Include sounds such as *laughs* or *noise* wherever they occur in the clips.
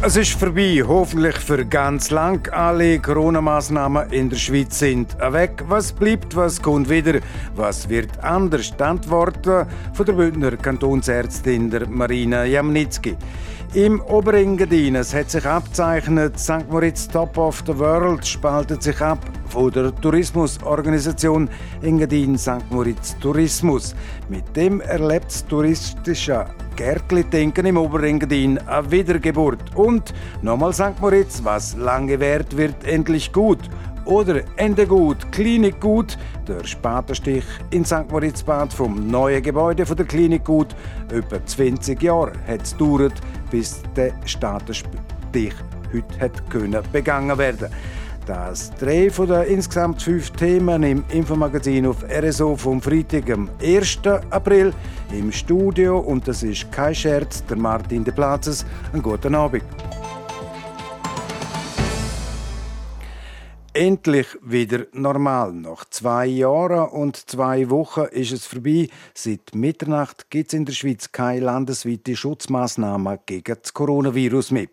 Es ist vorbei, hoffentlich für ganz lang. Alle Corona-Maßnahmen in der Schweiz sind weg. Was bleibt, was kommt wieder, was wird anders? Die Antworten von der Bündner Kantonsärztin der Marina Jamnitzki. Im Oberengadin, es hat sich abzeichnet, St. Moritz Top of the World spaltet sich ab von der Tourismusorganisation Engadin St. Moritz Tourismus. Mit dem erlebt das touristische Gärtli-Denken im Oberengadin eine Wiedergeburt. Und nochmal St. Moritz, was lange währt, wird endlich gut oder Ende gut, Klinik gut. Der Spatenstich in St. Moritz Bad vom neuen Gebäude von der Klinik gut. Über 20 Jahre hat es gedauert, bis der Spatenstich heute hat können begangen werden. Das drei von den insgesamt fünf Themen im Infomagazin auf RSO vom Freitag, am 1. April im Studio. Und das ist kein Scherz, der Martin de Platzes. Einen guten Abend. Endlich wieder normal. Nach zwei Jahren und zwei Wochen ist es vorbei. Seit Mitternacht gibt es in der Schweiz keine landesweite Schutzmaßnahmen gegen das Coronavirus mehr.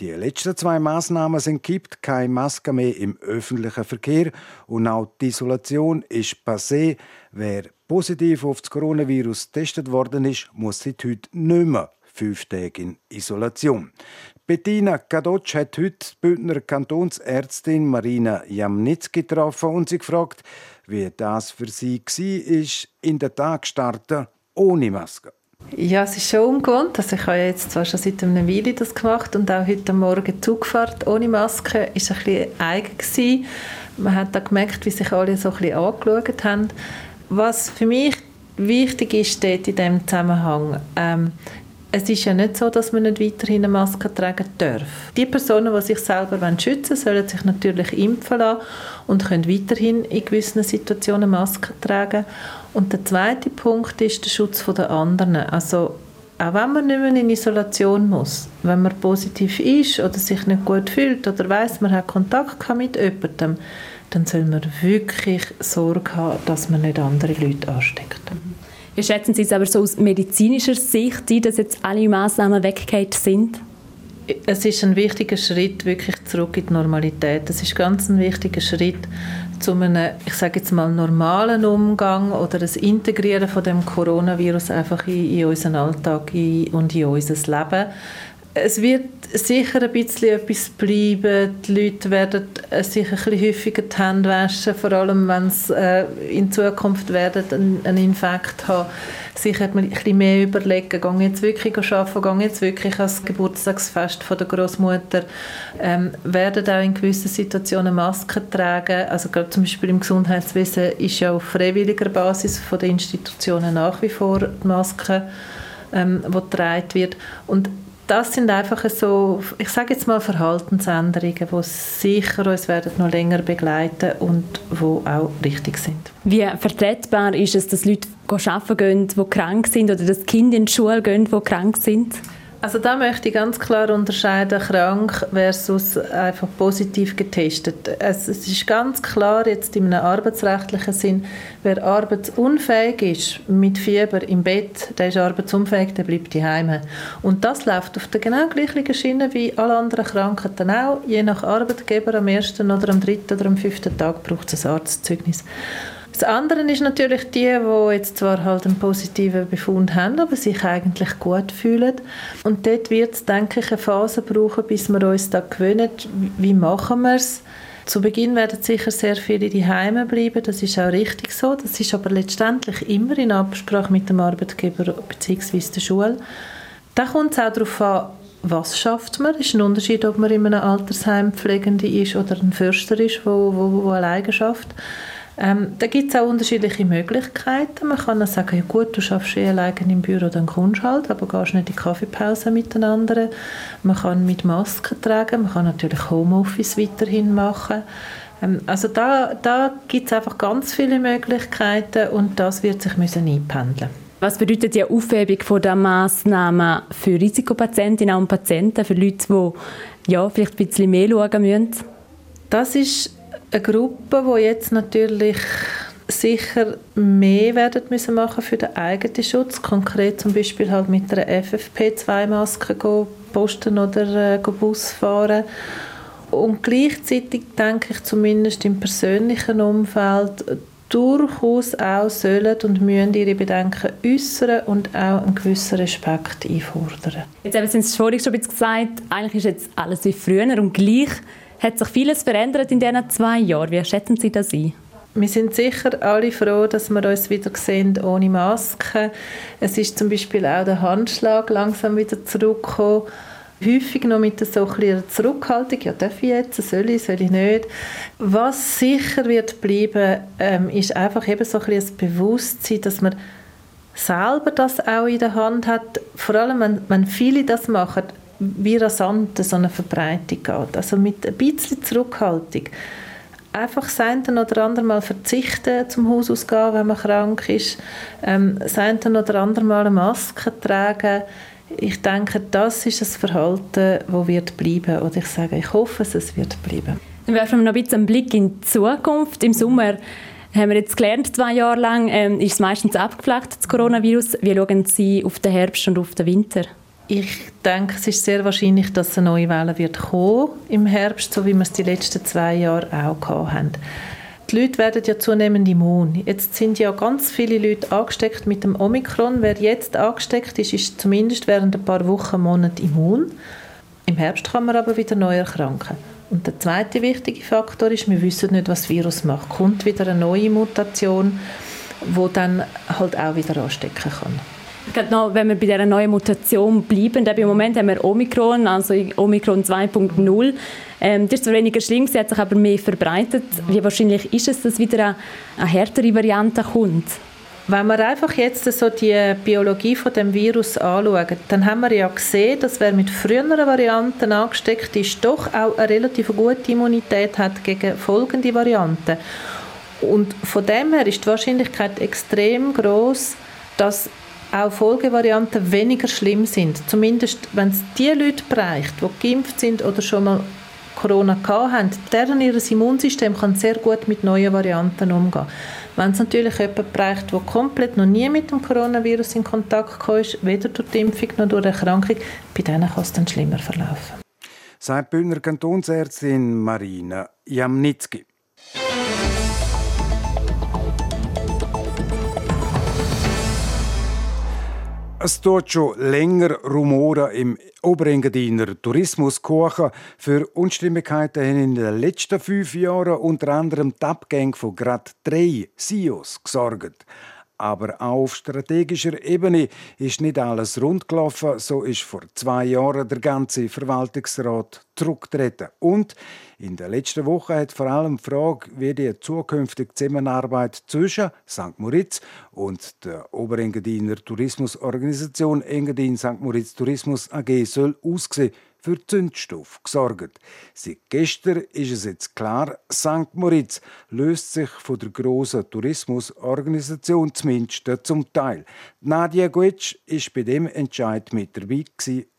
Die letzten zwei Maßnahmen sind gibt keine Maske mehr im öffentlichen Verkehr und auch die Isolation ist passé. Wer positiv auf das Coronavirus getestet worden ist, muss seit heute nicht mehr fünf Tage in Isolation. Bettina Kadocz hat heute die Bündner Kantonsärztin Marina Jamnitzki getroffen und sie gefragt, wie das für sie war, in den Tag starten ohne Maske. Ja, es ist schon ungewohnt. Also ich habe jetzt zwar schon seit einem Weile das gemacht und auch heute Morgen Zugfahrt ohne Maske ist ein bisschen eigen gewesen. Man hat da gemerkt, wie sich alle so ein bisschen angeschaut haben. Was für mich wichtig ist steht in diesem Zusammenhang, ähm, es ist ja nicht so, dass man nicht weiterhin eine Maske tragen darf. Die Personen, die sich selber schützen wollen, sollen sich natürlich impfen lassen und können weiterhin in gewissen Situationen Masken tragen. Und der zweite Punkt ist der Schutz der anderen. Also auch wenn man nicht mehr in Isolation muss, wenn man positiv ist oder sich nicht gut fühlt oder weiß, man hat Kontakt mit jemandem, dann soll man wirklich Sorge haben, dass man nicht andere Leute ansteckt. Wie schätzen Sie es aber so aus medizinischer Sicht, dass jetzt alle Massnahmen weggeht sind? Es ist ein wichtiger Schritt wirklich zurück in die Normalität. Es ist ganz ein wichtiger Schritt zu einem, ich sage jetzt mal, normalen Umgang oder das Integrieren von dem Coronavirus einfach in, in unseren Alltag und in unser Leben es wird sicher ein bisschen etwas bleiben. Die Leute werden äh, sich ein bisschen häufiger die Hände waschen, vor allem wenn sie äh, in Zukunft werden einen, Infekt haben. Sich ein bisschen mehr überlegen, gehe jetzt wirklich arbeiten, gehe jetzt wirklich als Geburtstagsfest von der Großmutter, ähm, werden auch in gewissen Situationen Masken tragen. Also gerade zum Beispiel im Gesundheitswesen ist ja auf freiwilliger Basis von den Institutionen nach wie vor die Maske ähm, wo getragen wird. Und das sind einfach so, ich sage jetzt mal Verhaltensänderungen, die sicher uns werden noch länger begleiten und die auch richtig sind. Wie vertretbar ist es, dass Leute arbeiten gehen, die krank sind oder dass Kinder in die Schule gehen, die krank sind? Also da möchte ich ganz klar unterscheiden, krank versus einfach positiv getestet. Es, es ist ganz klar jetzt in einem arbeitsrechtlichen Sinn, wer arbeitsunfähig ist, mit Fieber im Bett, der ist arbeitsunfähig, der bleibt daheim. Und das läuft auf der genau gleichen Schiene wie alle anderen Krankheiten auch. Je nach Arbeitgeber am ersten oder am dritten oder am fünften Tag braucht es ein Arztzeugnis. Das andere ist natürlich die, die jetzt zwar halt einen positiven Befund haben, aber sich eigentlich gut fühlen. Und dort wird es, denke ich, eine Phase brauchen, bis wir uns da gewöhnen, wie machen wir es. Zu Beginn werden sicher sehr viele die Heime bleiben, das ist auch richtig so. Das ist aber letztendlich immer in Absprache mit dem Arbeitgeber bzw. der Schule. Da kommt es auch darauf an, was schafft man? Es ist ein Unterschied, ob man in einem Altersheim Pflegende ist oder ein Förster ist, der alleine schafft. Ähm, da gibt es auch unterschiedliche Möglichkeiten. Man kann dann sagen, ja gut, du schaffst eh alleine im Büro, dann kommst halt, aber gehst nicht in die Kaffeepause miteinander. Man kann mit Masken tragen, man kann natürlich Homeoffice weiterhin machen. Ähm, also da, da gibt es einfach ganz viele Möglichkeiten und das wird sich müssen einpendeln Was bedeutet die Aufhebung der Massnahmen für Risikopatientinnen und Patienten, für Leute, die ja, vielleicht ein bisschen mehr schauen müssen? Das ist eine Gruppe, die jetzt natürlich sicher mehr werden müssen machen für den eigenen Schutz. Konkret zum Beispiel halt mit einer FFP2-Maske posten oder äh, Bus fahren. Und gleichzeitig denke ich zumindest im persönlichen Umfeld durchaus auch sollen und müssen ihre Bedenken äußern und auch einen gewissen Respekt einfordern. Jetzt haben Sie es vorhin schon gesagt, eigentlich ist jetzt alles wie früher und gleich hat sich vieles verändert in diesen zwei Jahren. Wie schätzen Sie das ein? Wir sind sicher alle froh, dass wir uns wieder sehen ohne Maske. Es ist zum Beispiel auch der Handschlag langsam wieder zurückgekommen. Häufig noch mit so einer Zurückhaltung, ja darf ich jetzt, soll ich, soll ich nicht. Was sicher wird bleiben, ähm, ist einfach eben so ein bisschen das Bewusstsein, dass man selber das auch in der Hand hat. Vor allem, wenn, wenn viele das machen, wie rasant so eine Verbreitung geht. Also mit ein bisschen Zurückhaltung einfach das eine oder andere Mal verzichten zum Haus ausgehen, wenn man krank ist, ähm, das eine oder andere Mal eine Maske tragen. Ich denke, das ist das Verhalten, das wird bleiben. Oder ich sage, ich hoffe, es wird bleiben. Dann werfen wir noch ein bisschen einen Blick in die Zukunft. Im Sommer haben wir jetzt gelernt, zwei Jahre lang, ähm, ist es meistens abgeflacht, das Coronavirus. Wie schauen Sie auf den Herbst und auf den Winter? Ich denke, es ist sehr wahrscheinlich, dass eine neue Welle wird kommen im Herbst, so wie wir es die letzten zwei Jahre auch haben. Die Leute werden ja zunehmend immun. Jetzt sind ja ganz viele Leute angesteckt mit dem Omikron. Wer jetzt angesteckt ist, ist zumindest während ein paar Wochen, Monaten immun. Im Herbst kann man aber wieder neu erkranken. Und der zweite wichtige Faktor ist, wir wissen nicht, was das Virus macht. Kommt wieder eine neue Mutation, die dann halt auch wieder anstecken kann. Gerade noch, wenn wir bei dieser neuen Mutation bleiben, im Moment haben wir Omikron, also Omikron 2.0. Ähm, das ist zwar weniger schlimm, sie hat sich aber mehr verbreitet. Wie wahrscheinlich ist es, dass wieder eine, eine härtere Variante kommt? Wenn wir einfach jetzt so die Biologie von dem Virus anschauen, dann haben wir ja gesehen, dass wer mit früheren Varianten angesteckt ist, doch auch eine relativ gute Immunität hat gegen folgende Varianten. Und von dem her ist die Wahrscheinlichkeit extrem groß, dass auch Folgevarianten weniger schlimm sind. Zumindest, wenn es die Leute bereicht, die geimpft sind oder schon mal Corona haben, deren ihr Immunsystem kann sehr gut mit neuen Varianten umgehen. Wenn es natürlich jemanden bereicht, der komplett noch nie mit dem Coronavirus in Kontakt ist, weder durch die Impfung noch durch die Erkrankung, bei denen kann es dann schlimmer verlaufen. Sagt Bündner Kantonsärztin Marina Jamnitzki. Es tut schon länger Rumoren im Oberengadiner Tourismuskochen. Für Unstimmigkeiten haben in den letzten fünf Jahren unter anderem die Abgänge von gerade drei CEOs gesorgt. Aber auch auf strategischer Ebene ist nicht alles rund gelaufen. So ist vor zwei Jahren der ganze Verwaltungsrat zurückgetreten. Und in der letzten Woche hat vor allem die Frage, wie die zukünftige Zusammenarbeit zwischen St. Moritz und der Oberengadiner Tourismusorganisation Engadin St. Moritz Tourismus AG soll aussehen für Zündstoff gesorgt. Seit gestern ist es jetzt klar, St. Moritz löst sich von der grossen Tourismusorganisation zumindest zum Teil. Nadia Guetsch ist bei dem Entscheid mit dabei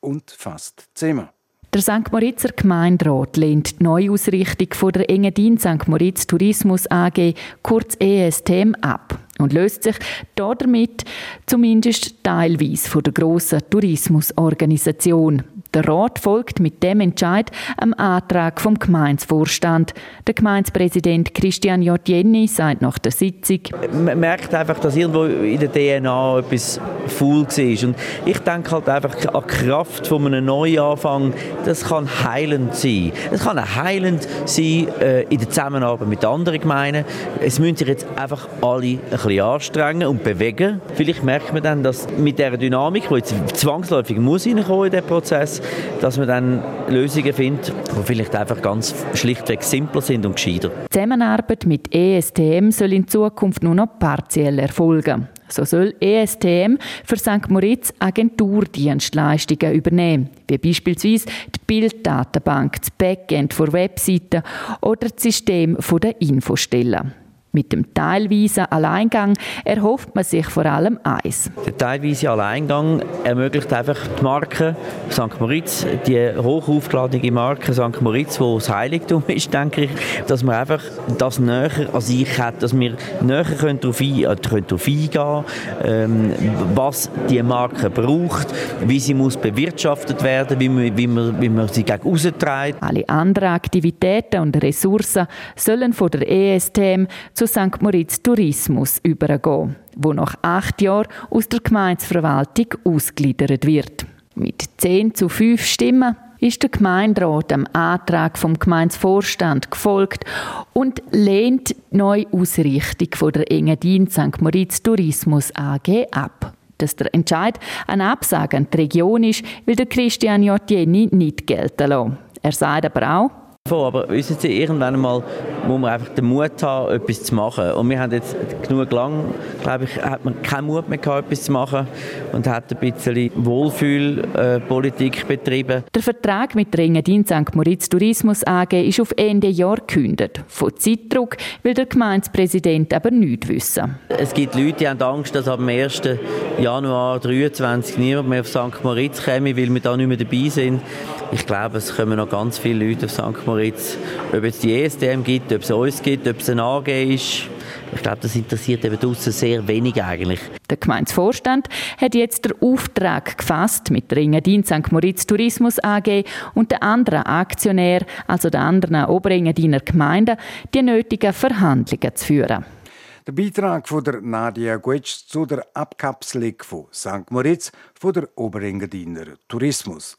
und fasst zusammen. Der St. Moritzer Gemeinderat lehnt die Neuausrichtung der Engadin St. Moritz Tourismus AG, kurz ESTM, ab und löst sich damit zumindest teilweise von der grossen Tourismusorganisation. Der Rat folgt mit dem Entscheid am Antrag vom Gemeinsvorstand. Der Gemeindepräsident Christian J. Jenny sagt nach der Sitzung. Man merkt einfach, dass irgendwo in der DNA etwas faul war. Und ich denke halt einfach an die Kraft von einem Neuanfang. Das kann heilend sein. Es kann heilend sein äh, in der Zusammenarbeit mit anderen Gemeinden. Es müssen sich jetzt einfach alle ein bisschen anstrengen und bewegen. Vielleicht merkt man dann, dass mit der Dynamik, die jetzt zwangsläufig muss in den Prozess, dass man dann Lösungen findet, die vielleicht einfach ganz schlichtweg simpler sind und gescheiter. Die Zusammenarbeit mit ESTM soll in Zukunft nur noch partiell erfolgen. So soll ESTM für St. Moritz Agenturdienstleistungen übernehmen, wie beispielsweise die Bilddatenbank, das Backend der Webseiten oder das System der Infostellen. Mit dem teilweisen Alleingang erhofft man sich vor allem eins. Der teilweise Alleingang ermöglicht einfach die Marke St. Moritz, die hochaufgeladene Marke St. Moritz, wo das Heiligtum *laughs* ist, denke ich, dass man einfach das näher an sich hat, dass wir näher können darauf, ein, äh, können darauf eingehen ähm, was die Marke braucht, wie sie muss bewirtschaftet werden, wie man, wie man, wie man sie gegen trägt. Alle anderen Aktivitäten und Ressourcen sollen von der ESTM zu St. Moritz Tourismus übergehen, wo nach acht Jahren aus der Gemeindeverwaltung ausgliedert wird. Mit 10 zu 5 Stimmen ist der Gemeinderat dem Antrag vom Gemeindevorstand gefolgt und lehnt die Neuausrichtung von der Engadin St. Moritz Tourismus AG ab. Dass der Entscheid eine Absage an die Region ist, will der Christian Jottieni nicht gelten lassen. Er sagt aber auch, aber wissen Sie, irgendwann einmal muss man einfach den Mut haben, etwas zu machen. Und wir haben jetzt genug lang, glaube ich, hat man keinen Mut mehr gehabt, etwas zu machen und hat ein bisschen Wohlfühlpolitik betrieben. Der Vertrag mit Engadin St. Moritz Tourismus AG ist auf Ende Jahr gekündigt. Von Zeitdruck will der Gemeindepräsident aber nichts wissen. Es gibt Leute, die haben Angst, dass ab dem 1. Januar 2023 niemand mehr auf St. Moritz käme, weil wir da nicht mehr dabei sind. Ich glaube, es kommen noch ganz viele Leute auf St. Moritz. Ob es die ESDM gibt, ob es uns gibt, ob es ein AG ist. Ich glaube, das interessiert eben draussen sehr wenig eigentlich. Der Gemeindevorstand hat jetzt den Auftrag gefasst, mit der Engadin St. Moritz Tourismus AG und den anderen Aktionären, also den anderen Oberengadiner Gemeinden, die nötigen Verhandlungen zu führen. Der Beitrag von der Nadia Guetsch zu der Abkapselung von St. Moritz von der Oberengadiner Tourismus.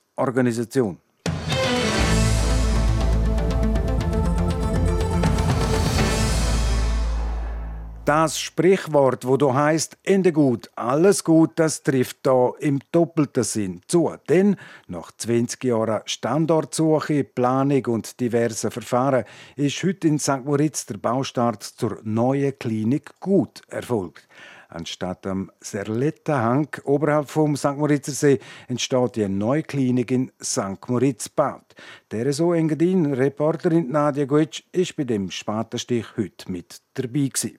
Das Sprichwort, wo du heißt Ende gut, alles gut, das trifft da im doppelten Sinn zu. Denn nach 20 Jahren Standortsuche, Planung und diversen Verfahren ist heute in St. Moritz der Baustart zur neuen Klinik gut erfolgt. Anstatt am Serlettenhang oberhalb vom St. Moritzer See entsteht die neue Klinik in St. Moritz Bad. Der so Engadin, Reporterin Nadia Goetsch, ist bei dem Spatenstich heute mit dabei gewesen.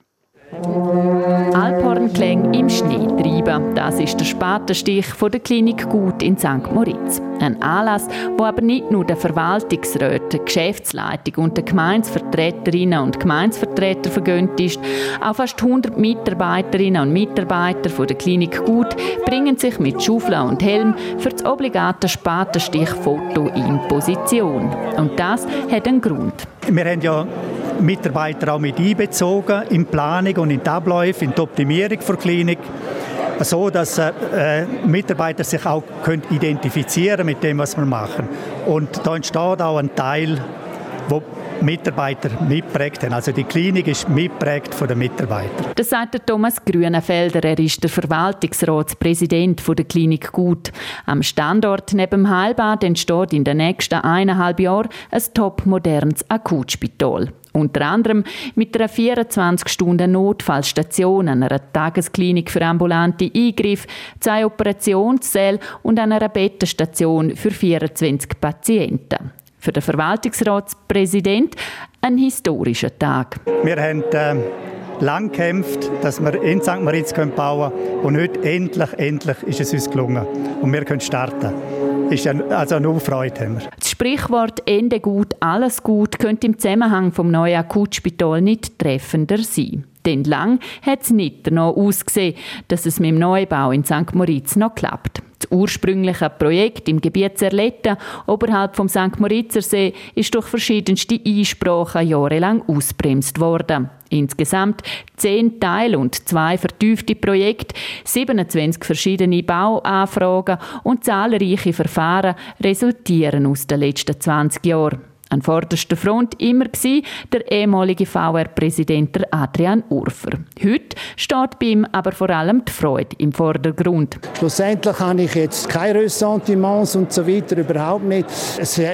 Alphornklänge im Schnee treiben. Das ist der Spatenstich von der Klinik Gut in St. Moritz. Ein Anlass, wo aber nicht nur der Verwaltungsrat, der Geschäftsleitung und der Gemeinsvertreterinnen und Gemeinsvertreter vergönnt ist. Auch fast 100 Mitarbeiterinnen und Mitarbeiter von der Klinik Gut bringen sich mit Schaufel und Helm für das obligate Spatenstich-Foto in Position. Und das hat einen Grund. Wir haben ja Mitarbeiter auch mit einbezogen in die Planung und in die Abläufe, in die Optimierung der Klinik so dass äh, äh, Mitarbeiter sich auch können identifizieren mit dem, was wir machen. Und da entsteht auch ein Teil, wo Mitarbeiter mitprägt haben. Also die Klinik ist mitprägt von den Mitarbeitern. Das sagt der Thomas Grünenfelder. Er ist der Verwaltungsratspräsident der Klinik Gut. Am Standort neben dem Heilbad entsteht in den nächsten eineinhalb Jahren ein topmodernes Akutspital. Unter anderem mit einer 24-Stunden-Notfallstation, einer Tagesklinik für ambulante Eingriffe, zwei Operationssälen und einer Bettenstation für 24 Patienten. Für den Verwaltungsratspräsident ein historischer Tag. Wir haben äh, lang gekämpft, dass wir in St. Moritz bauen können und heute endlich, endlich ist es uns gelungen und wir können starten. Ist also nur Freude haben wir. Das Sprichwort Ende gut, alles gut könnte im Zusammenhang vom neuen Akutspital nicht treffender sein. Denn lang hat es nicht danach ausgesehen, dass es mit dem Neubau in St. Moritz noch klappt. Das ursprüngliche Projekt im Gebiet Zerletta oberhalb vom St. Moritzer See ist durch verschiedenste Einsprachen jahrelang ausbremst worden. Insgesamt zehn Teile und zwei vertiefte Projekte, 27 verschiedene Bauanfragen und zahlreiche Verfahren resultieren aus den letzten 20 Jahren. An vorderster Front immer war der ehemalige VR-Präsident Adrian Urfer. Heute steht bei ihm aber vor allem die Freude im Vordergrund. Schlussendlich habe ich jetzt keine Ressentiments und so weiter, überhaupt nicht.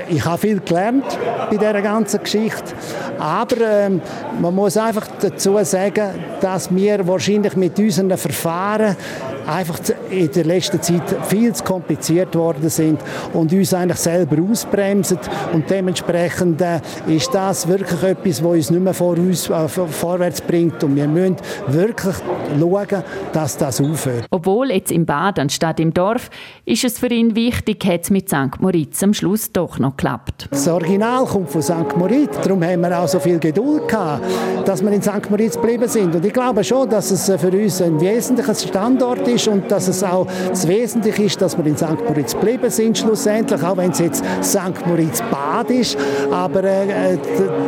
Ich habe viel gelernt bei dieser ganzen Geschichte. Aber ähm, man muss einfach dazu sagen, dass wir wahrscheinlich mit unseren Verfahren einfach in der letzten Zeit viel zu kompliziert worden sind und uns eigentlich selber ausbremsen und dementsprechend äh, ist das wirklich etwas, was uns nicht mehr vor uns, äh, vorwärts bringt und wir müssen wirklich schauen, dass das aufhört. Obwohl jetzt im Bad anstatt im Dorf, ist es für ihn wichtig, hat es mit St. Moritz am Schluss doch noch geklappt. Das Original kommt von St. Moritz, darum haben wir auch so viel Geduld gehabt, dass wir in St. Moritz geblieben sind und ich glaube schon, dass es für uns ein wesentlicher Standort ist und dass es auch das Wesentliche ist, dass wir in St. Moritz geblieben sind schlussendlich, auch wenn es jetzt St. Moritz Bad ist, aber äh,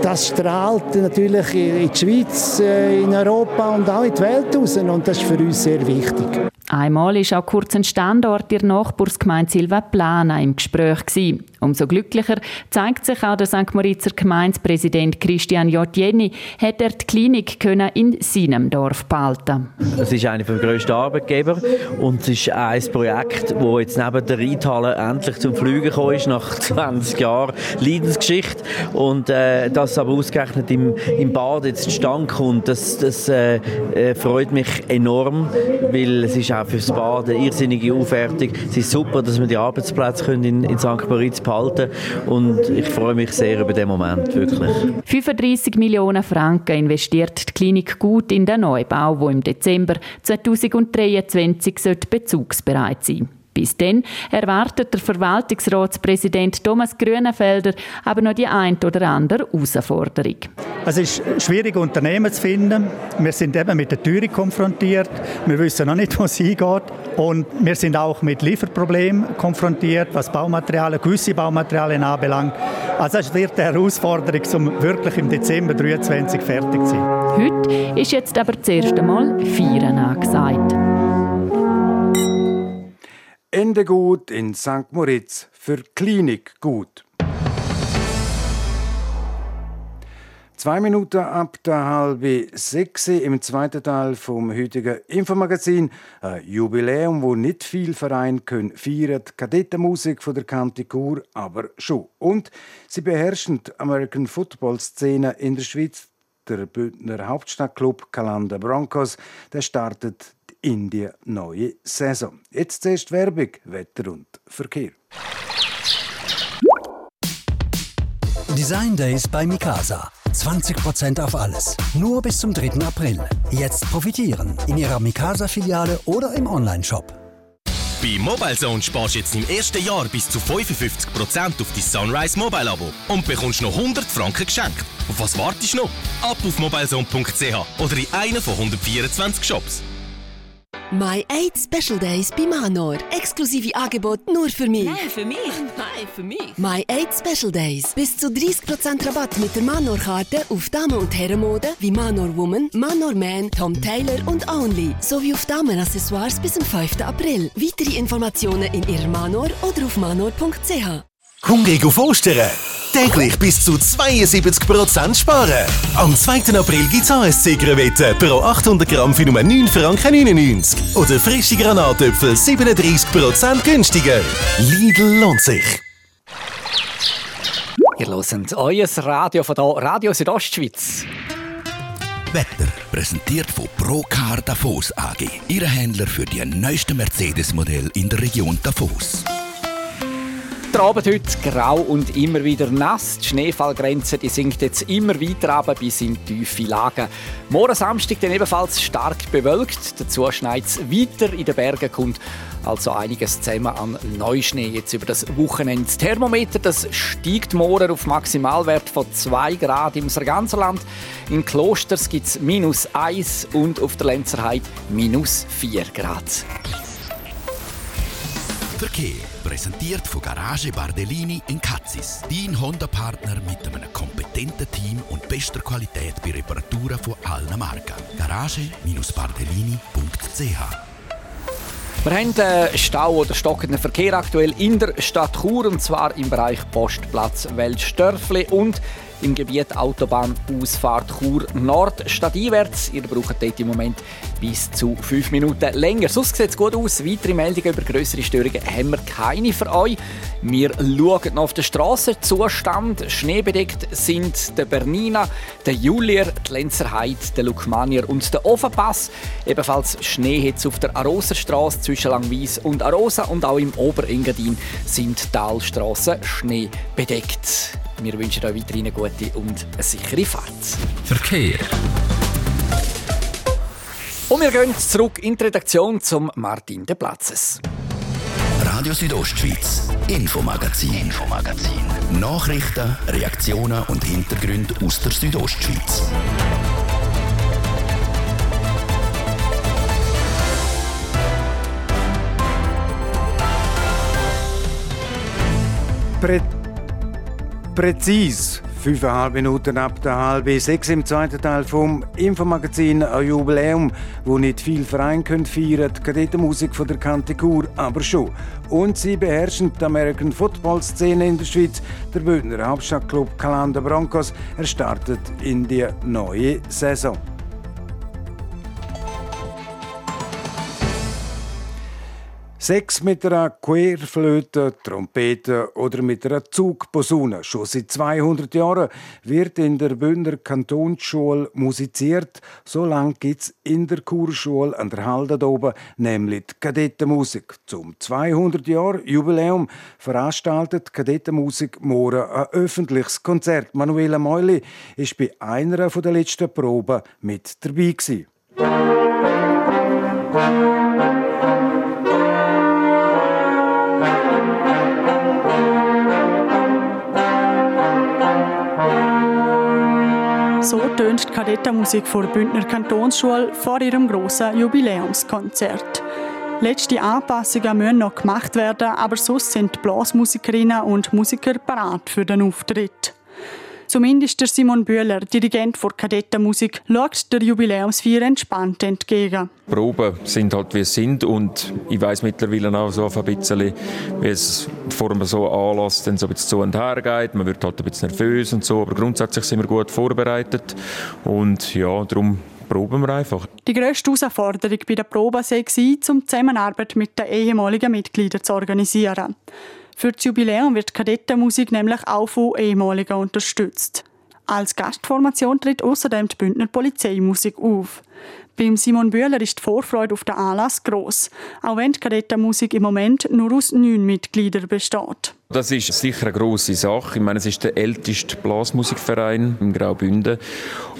das strahlt natürlich in die Schweiz, äh, in Europa und auch in die Welt raus und das ist für uns sehr wichtig. Einmal ist auch kurz ein Standort der Nachbarsgemeinde Silva Plana im Gespräch gewesen. Umso glücklicher zeigt sich auch der St. Moritzer Gemeindepräsident Christian J. Jenny, hat er die Klinik können in seinem Dorf behalten. Es ist einer der grössten Arbeitgeber und es ist ein Projekt, das jetzt neben der Reithalle endlich zum Fliegen gekommen ist nach *laughs* 20 Jahren Leidensgeschichte und äh, das aber ausgerechnet im, im Bad jetzt zustande kommt, das, das äh, äh, freut mich enorm, weil es ist auch fürs Bad eine irrsinnige Aufwertung. Es ist super, dass wir die Arbeitsplätze in, in St. Moritz behalten und ich freue mich sehr über den Moment, wirklich. 35 Millionen Franken investiert die Klinik gut in den Neubau, wo im Dezember 2023 bezugsbereit sein sollte. Bis dann erwartet der Verwaltungsratspräsident Thomas Grünenfelder aber noch die ein oder andere Herausforderung. Es ist schwierig, Unternehmen zu finden. Wir sind eben mit der Tür konfrontiert. Wir wissen noch nicht, wo es hingeht. Und wir sind auch mit Lieferproblemen konfrontiert, was Baumaterialien, gewisse Baumaterialien anbelangt. Also es wird eine Herausforderung, um wirklich im Dezember 2023 fertig zu sein. Heute ist jetzt aber das erste Mal Feiern angesagt. Ende gut in St. Moritz, für Klinik gut. Zwei Minuten ab der halben sechs im zweiten Teil vom heutigen Infomagazin. Ein Jubiläum, wo nicht viel Vereine können feiern. Kadettenmusik von der Kante Chur, aber schon. Und sie beherrschen die American Football Szene in der Schweiz. Der Bündner Hauptstadtclub Kalanda Broncos, der startet in die neue Saison. Jetzt zuerst Werbung, Wetter und Verkehr. Design Days bei Mikasa. 20% auf alles. Nur bis zum 3. April. Jetzt profitieren. In Ihrer Mikasa-Filiale oder im Onlineshop. Bei MobileZone sparst du jetzt im ersten Jahr bis zu 55% auf dein Sunrise Mobile Abo und bekommst noch 100 Franken geschenkt. Auf was wartest du noch? Ab auf mobilezone.ch oder in einer von 124 Shops. My 8 Special Days bei Manor. Exklusive Angebot nur für mich. Nein, für mich. *laughs* Nein, für mich. My 8 Special Days. Bis zu 30% Rabatt mit der Manor-Karte auf Damen- und Herrenmode wie Manor Woman, Manor Man, Tom Taylor und Only. Sowie auf Damen-Accessoires bis zum 5. April. Weitere Informationen in Ihrer Manor oder auf manor.ch. Hungrig auf Ostern? Täglich bis zu 72% sparen. Am 2. April gibt es ASC-Krevetten pro 800 Gramm für nur 9 Franken 99. Oder frische Granatöpfel 37% günstiger. Lidl lohnt sich. Ihr hört euer Radio von hier, Radio Südostschweiz. Wetter präsentiert von Procar Davos AG. Ihre Händler für die neuesten Mercedes-Modell in der Region Davos. Der Abend heute grau und immer wieder nass. Die Schneefallgrenze die sinkt jetzt immer weiter ab bis in tiefe Lagen. Morgen Samstag dann ebenfalls stark bewölkt. Dazu schneit es weiter in den Bergen, kommt also einiges zusammen an Neuschnee jetzt über das Wochenende. Das Thermometer das steigt morgen auf Maximalwert von 2 Grad im Sarganserland. In Klosters gibt es minus 1 und auf der Lenzerheide minus 4 Grad. Verkehr präsentiert von Garage Bardellini in Katzis. Dein Honda-Partner mit einem kompetenten Team und bester Qualität bei Reparaturen von allen Marken. Garage-bardellini.ch Wir haben äh, Stau oder stockenden Verkehr aktuell in der Stadt Chur und zwar im Bereich Postplatz Weltstörfli und im Gebiet Autobahnausfahrt Chur Nord stadteinwärts. Ihr braucht dort im Moment bis zu fünf Minuten länger. Sonst sieht es gut aus. Weitere Meldungen über größere Störungen haben wir keine für euch. Wir schauen noch auf den Strassenzustand. Schneebedeckt sind der Bernina, der Julier, die Lenzerheide, der Lukmanier und der Ofenpass. Ebenfalls Schnee auf der Aroserstraße zwischen Langwies und Arosa und auch im Oberengadin sind Talstraßen schneebedeckt. Wir wünschen euch weiterhin eine gute und eine sichere Fahrt. Verkehr. Und wir gehen zurück in die Redaktion zum Martin de Platzes. Radio Südostschweiz, Infomagazin, Infomagazin. Nachrichten, Reaktionen und Hintergründe aus der Südostschweiz. Prä präzis fünfeinhalb Minuten ab der halben sechs im zweiten Teil vom Infomagazin ein Jubiläum, wo nicht viel Verein können feiern, die Kadettenmusik von der Kante Chur aber schon. Und sie beherrschen die American Football Szene in der Schweiz. Der Bündner Hauptstadtclub Calanda Broncos er startet in die neue Saison. Sechs mit einer Querflöte, Trompete oder mit einer Zugposaune. Schon seit 200 Jahren wird in der Bündner Kantonsschule musiziert. So lange gibt es in der Kurschule an der Halde oben, nämlich die Kadettenmusik. Zum 200 Jahr Jubiläum veranstaltet die Kadettenmusik morgen ein öffentliches Konzert. Manuela Meuli ist bei einer der letzten Proben mit dabei gewesen. So tönt die Kadettenmusik vor Bündner Kantonsschule vor ihrem grossen Jubiläumskonzert. Letzte Anpassungen müssen noch gemacht werden, aber sonst sind die Blasmusikerinnen und Musiker parat für den Auftritt. Zumindest der Simon Bühler, Dirigent der Kadettenmusik, schaut der Jubiläumsfeier entspannt entgegen. Die Proben sind halt wie es sind und ich weiß mittlerweile auch so ein bisschen, wie es vor einem so Anlass dann so ein bisschen zu und her geht. Man wird halt ein bisschen nervös und so, aber grundsätzlich sind wir gut vorbereitet und ja, darum proben wir einfach. Die grösste Herausforderung bei der Probe war, um die Zusammenarbeit mit den ehemaligen Mitgliedern zu organisieren. Für das Jubiläum wird Kadettenmusik nämlich auch von ehemaligen unterstützt. Als Gastformation tritt außerdem die Bündner Polizeimusik auf. Beim Simon Bühler ist die Vorfreude auf den Anlass gross, auch wenn die Kadettenmusik im Moment nur aus neun Mitgliedern besteht. Das ist sicher eine grosse Sache. Ich meine, es ist der älteste Blasmusikverein im Graubünden.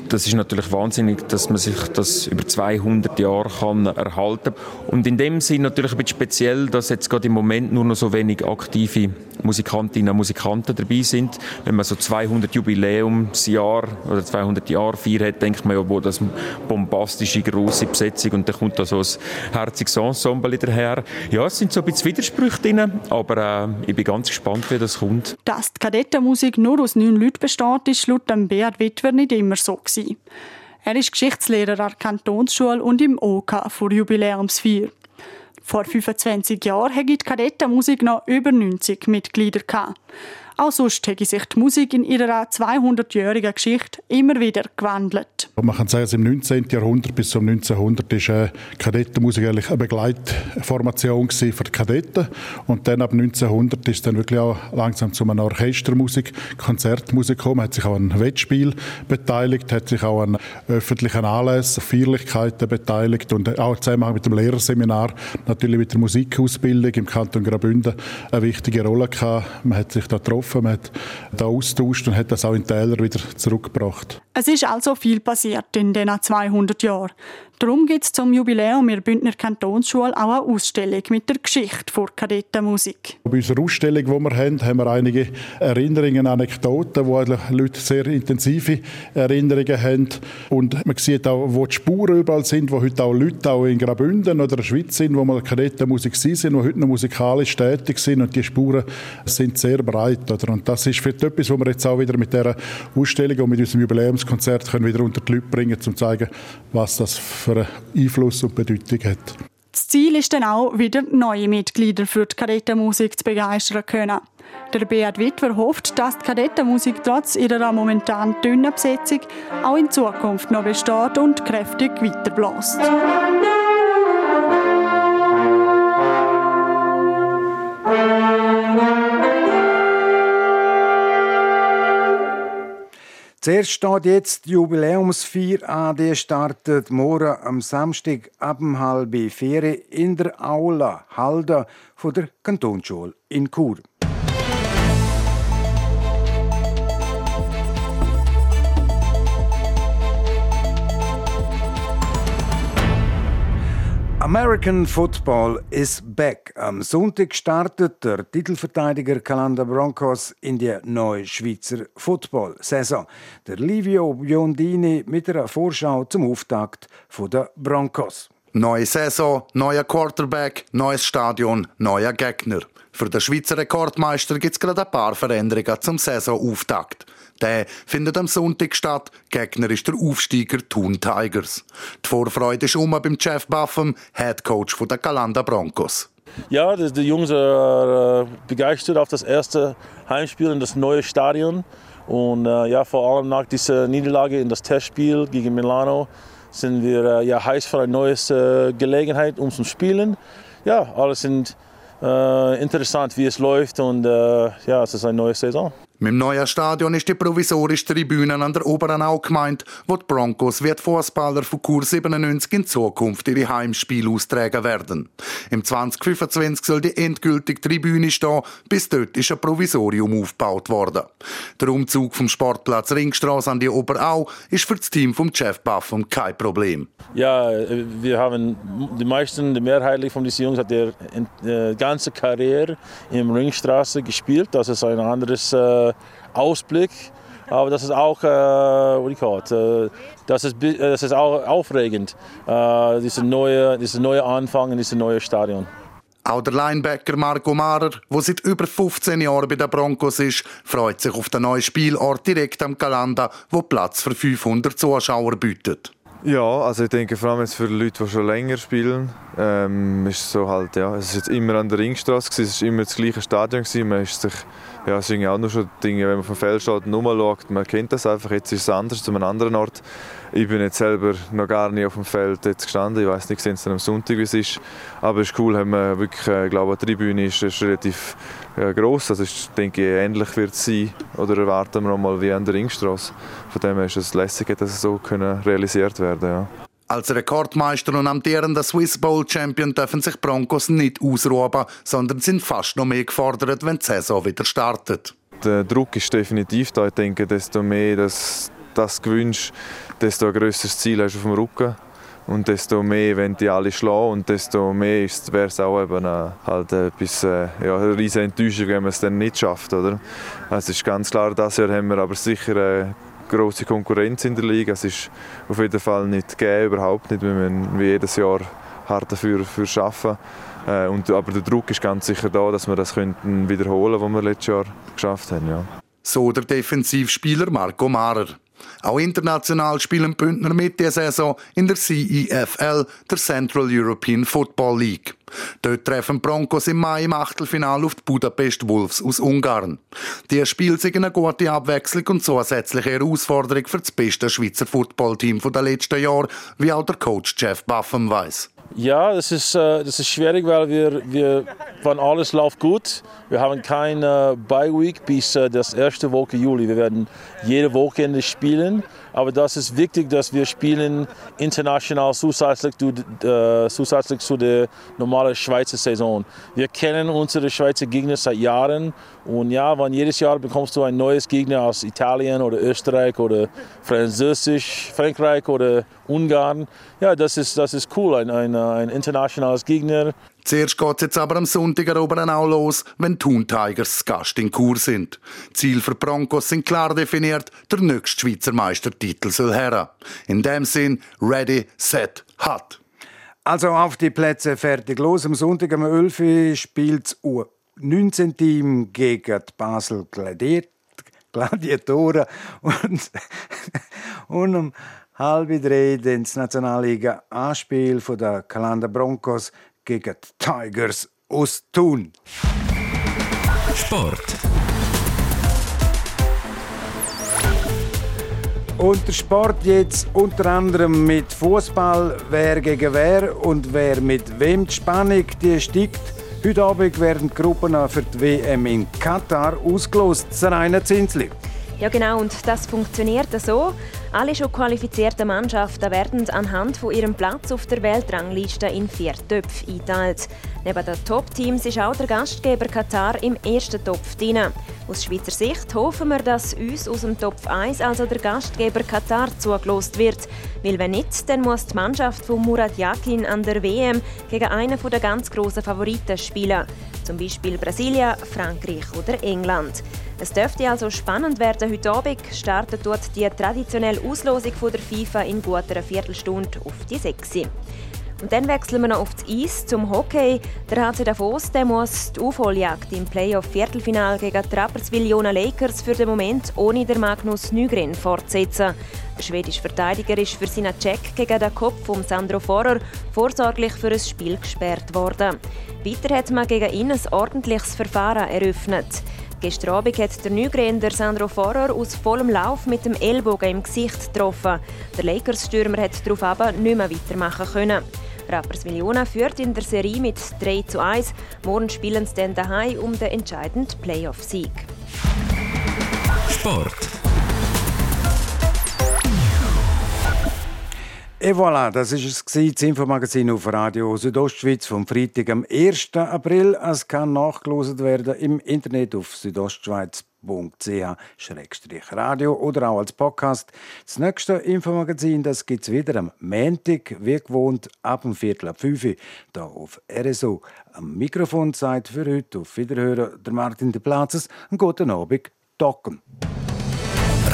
Das ist natürlich wahnsinnig, dass man sich das über 200 Jahre kann erhalten kann. Und in dem Sinn natürlich ein bisschen speziell, dass jetzt gerade im Moment nur noch so wenig aktive Musikantinnen und Musikanten dabei sind. Wenn man so 200 Jubiläumsjahr oder 200 Jahre feiert, denkt man ja, wo das bombastische große Besetzung und dann kommt da so ein herziges Ensemble daher. Ja, es sind so ein bisschen Widersprüche drin, aber äh, ich bin ganz gespannt, wie das kommt. Dass die Kadettenmusik nur aus neun Leuten besteht, ist laut Beat Wittwer nicht immer so gewesen. Er ist Geschichtslehrer an der Kantonsschule und im OK vor Jubiläumsfeier. Vor 25 Jahren hatte die Kadettenmusik noch über 90 Mitglieder. Auch sonst hat sich die Musik in ihrer 200-jährigen Geschichte immer wieder gewandelt. Man kann sagen, im 19. Jahrhundert bis zum 1900 ist äh, Kadettenmusik eigentlich eine Begleitformation für die Kadetten. Und dann ab 1900 ist dann wirklich auch langsam zu einer Orchestermusik, Konzertmusik gekommen. Hat sich auch an Wettspiel beteiligt, hat sich auch an öffentlichen Anlässen, Feierlichkeiten beteiligt und auch zusammen mit dem Lehrerseminar, natürlich mit der Musikausbildung im Kanton Graubünden eine wichtige Rolle gehabt. Man hat sich da getroffen getroffen, man hat da austauscht und hat das auch in Täler wieder zurückgebracht. Es ist also viel passiert in diesen 200 Jahren. Darum gibt es zum Jubiläum der Bündner Kantonsschule auch eine Ausstellung mit der Geschichte der Kadettenmusik. Bei unserer Ausstellung, die wir haben, haben wir einige Erinnerungen, Anekdoten, wo Leute sehr intensive Erinnerungen haben. Und man sieht auch, wo die Spuren überall sind, wo heute auch Leute auch in Graubünden oder der Schweiz sind, wo mal Kadettenmusik sind, die heute noch musikalisch tätig sind. Und die Spuren sind sehr breit. Oder? Und das ist vielleicht etwas, was wir jetzt auch wieder mit dieser Ausstellung und mit unserem Jubiläumskonzert können wieder unter die Leute bringen, um zu zeigen, was das für Einfluss und Bedeutung hat. Das Ziel ist dann auch, wieder neue Mitglieder für die Kadettenmusik zu begeistern können. Der Beat Wittwer hofft, dass die Kadettenmusik trotz ihrer momentan dünnen Besetzung auch in Zukunft noch besteht und kräftig weiterbläst. Zuerst steht jetzt die Jubiläumsfeier an, die startet morgen am Samstag ab um halb vier in der Aula Halda von der Kantonsschule in Chur. American Football is back. Am Sonntag startet der Titelverteidiger Calanda Broncos in die neue Schweizer Football-Saison. Der Livio Biondini mit einer Vorschau zum Auftakt der Broncos. Neue Saison, neuer Quarterback, neues Stadion, neuer Gegner. Für den Schweizer Rekordmeister gibt es gerade ein paar Veränderungen zum Saisonauftakt. Der findet am Sonntag statt. Gegner ist der Aufsteiger Thun Tigers. Die Vorfreude ist um beim Jeff Buffum, Head Coach der Galanda Broncos. Ja, die, Jungs sind äh, begeistert auf das erste Heimspiel in das neue Stadion. Und äh, ja, vor allem nach dieser Niederlage in das Testspiel gegen Milano sind wir äh, ja, heiß für eine neue äh, Gelegenheit, um zu spielen. Ja, alles sind äh, interessant, wie es läuft und äh, ja, es ist eine neue Saison. Mit dem neuen Stadion ist die provisorische Tribüne an der Oberen Au gemeint, wo die Broncos wie die Fußballer von Kur 97 in Zukunft ihre Heimspiele austragen werden. Im 2025 soll die endgültige Tribüne stehen, bis dort ist ein Provisorium aufgebaut worden. Der Umzug vom Sportplatz Ringstraße an die Oberau ist für das Team vom Jeff Buffum kein Problem. Ja, wir haben die meisten, die Mehrheit von diesen Jungs hat die äh, ganze Karriere im Ringstraße gespielt. Das ist ein anderes äh, Ausblick. Aber das ist auch, äh, call it, äh, das, ist, äh, das ist auch aufregend, äh, dieser neue, dieser neue Anfang in diesem neuen Stadion. Auch der Linebacker Marco Marer, der seit über 15 Jahren bei den Broncos ist, freut sich auf den neuen Spielort direkt am Kalanda, wo Platz für 500 Zuschauer bietet. Ja, also ich denke vor allem jetzt für Leute, die schon länger spielen, ähm, ist so halt, ja, es ist jetzt immer an der Ringstraße, es war immer das gleiche Stadion gewesen, man ist sich ja, es sind auch nur schon Dinge, wenn man vom Feld steht und rumschaut, man kennt das einfach, jetzt ist es anders zu einem anderen Ort. Ich bin jetzt selber noch gar nicht auf dem Feld jetzt gestanden, ich weiß nicht, sehen es am Sonntag, wie es ist, aber es ist cool, haben wir wirklich, äh, ich glaube, die Tribüne ist, ist relativ ja, gross, also ich denke, ähnlich wird es sein, oder erwarten wir noch mal wie an der Ringstraße. Von dem her ist es lässig, dass es so können realisiert werden ja. Als Rekordmeister und amtierender Swiss Bowl Champion dürfen sich Broncos nicht ausruhen, sondern sind fast noch mehr gefordert, wenn die Saison wieder startet. Der Druck ist definitiv da. Ich denke, desto mehr das, das gewünscht, desto ein grösseres Ziel hast du auf dem Rücken. Und desto mehr wenn die alle schlagen und desto mehr wäre es auch eben äh, halt etwas, äh, ja, eine riesige Enttäuschung, wenn man es dann nicht schafft. Oder? Also es ist ganz klar, dieses Jahr haben wir aber sicher äh, große Konkurrenz in der Liga. Es ist auf jeden Fall nicht gegeben, überhaupt nicht. Wir müssen wie jedes Jahr hart dafür, dafür arbeiten. Äh, und, aber der Druck ist ganz sicher da, dass wir das könnten wiederholen was wir letztes Jahr geschafft haben. Ja. So der Defensivspieler Marco Marer. Auch international spielen Bündner mit dieser Saison in der CEFL, der Central European Football League. Dort treffen Broncos im Mai im Achtelfinale auf die Budapest Wolves aus Ungarn. Die Spiel sind eine gute Abwechslung und zusätzliche Herausforderung für das beste Schweizer Footballteam der letzten Jahre, wie auch der Coach Jeff Buffum weiß. Ja, das ist, äh, das ist schwierig, weil wir, wir, wenn alles läuft gut, wir haben keine Bye Week bis äh, das erste Woche Juli. Wir werden jede Wochenende spielen, aber das ist wichtig, dass wir spielen international zusätzlich, äh, zusätzlich zu der normalen Schweizer Saison. Wir kennen unsere Schweizer Gegner seit Jahren und ja, wenn jedes Jahr bekommst du ein neues Gegner aus Italien oder Österreich oder Französisch, Frankreich oder Ungarn. Ja, das ist, das ist cool, ein, ein, ein internationales Gegner. Zuerst geht es jetzt aber am Sonntag erobern auch los, wenn Thun Tigers Gast in Kur sind. Ziel für Broncos sind klar definiert, der nächste Schweizer Meistertitel soll her. In dem Sinn, ready, set, hot. Also auf die Plätze fertig los. Am Sonntag um 11 Uhr spielt das U19-Team gegen die Basel Gladiatoren. Und, *laughs* und um Halb drei, das Nationalliga-Anspiel der Kalender Broncos gegen die Tigers aus Thun. Sport. Und der Sport jetzt unter anderem mit Fußball, wer gegen wer und wer mit wem. Die Spannung die steigt. Heute Abend werden die Gruppen für die WM in Katar ausgelost. Sarayna Zinsli. Ja genau, und das funktioniert so. Alle schon qualifizierten Mannschaften werden anhand von ihrem Platz auf der Weltrangliste in vier Töpfe eingeteilt. Neben den Top-Teams ist auch der Gastgeber Katar im ersten Topf drin. Aus Schweizer Sicht hoffen wir, dass uns aus dem Topf 1, also der Gastgeber Katar, zugelost wird. Weil wenn nicht, dann muss die Mannschaft von Murat Yakin an der WM gegen einen der ganz grossen Favoriten spielen. Zum Beispiel Brasilien, Frankreich oder England. Es dürfte also spannend werden. Heute Abend startet dort die traditionelle Auslosung von der FIFA in guter Viertelstunde auf die 6. Und dann wechseln wir noch auf das Eis zum Hockey. Der HC Davos der muss die Aufholjagd im Playoff-Viertelfinal gegen die Rapperswil-Jona Lakers für den Moment ohne der Magnus Nygren fortsetzen. Der schwedische Verteidiger ist für seinen Check gegen den Kopf von Sandro Forer vorsorglich für ein Spiel gesperrt worden. Weiter hat man gegen ihn ein ordentliches Verfahren eröffnet. Gestern Abend hat der Nygränder Sandro Forer aus vollem Lauf mit dem Ellbogen im Gesicht getroffen. Der Lakers-Stürmer hat darauf aber nicht mehr weitermachen können. Rapperswil-Jona führt in der Serie mit 3 zu 1. Morgen spielen sie dann daheim um den entscheidenden Playoff-Sieg. Sport. Et voilà, das war es, das Infomagazin auf Radio Südostschweiz vom Freitag am 1. April. Es kann nachgelost werden im Internet auf südostschweiz.ch-radio oder auch als Podcast. Das nächste Infomagazin gibt es wieder am Montag, wie gewohnt, ab dem Viertel ab 5 Uhr, hier auf RSO. Am Mikrofon sagt für heute auf Wiederhören der Martin de Platzes. Einen guten Abend, Docken.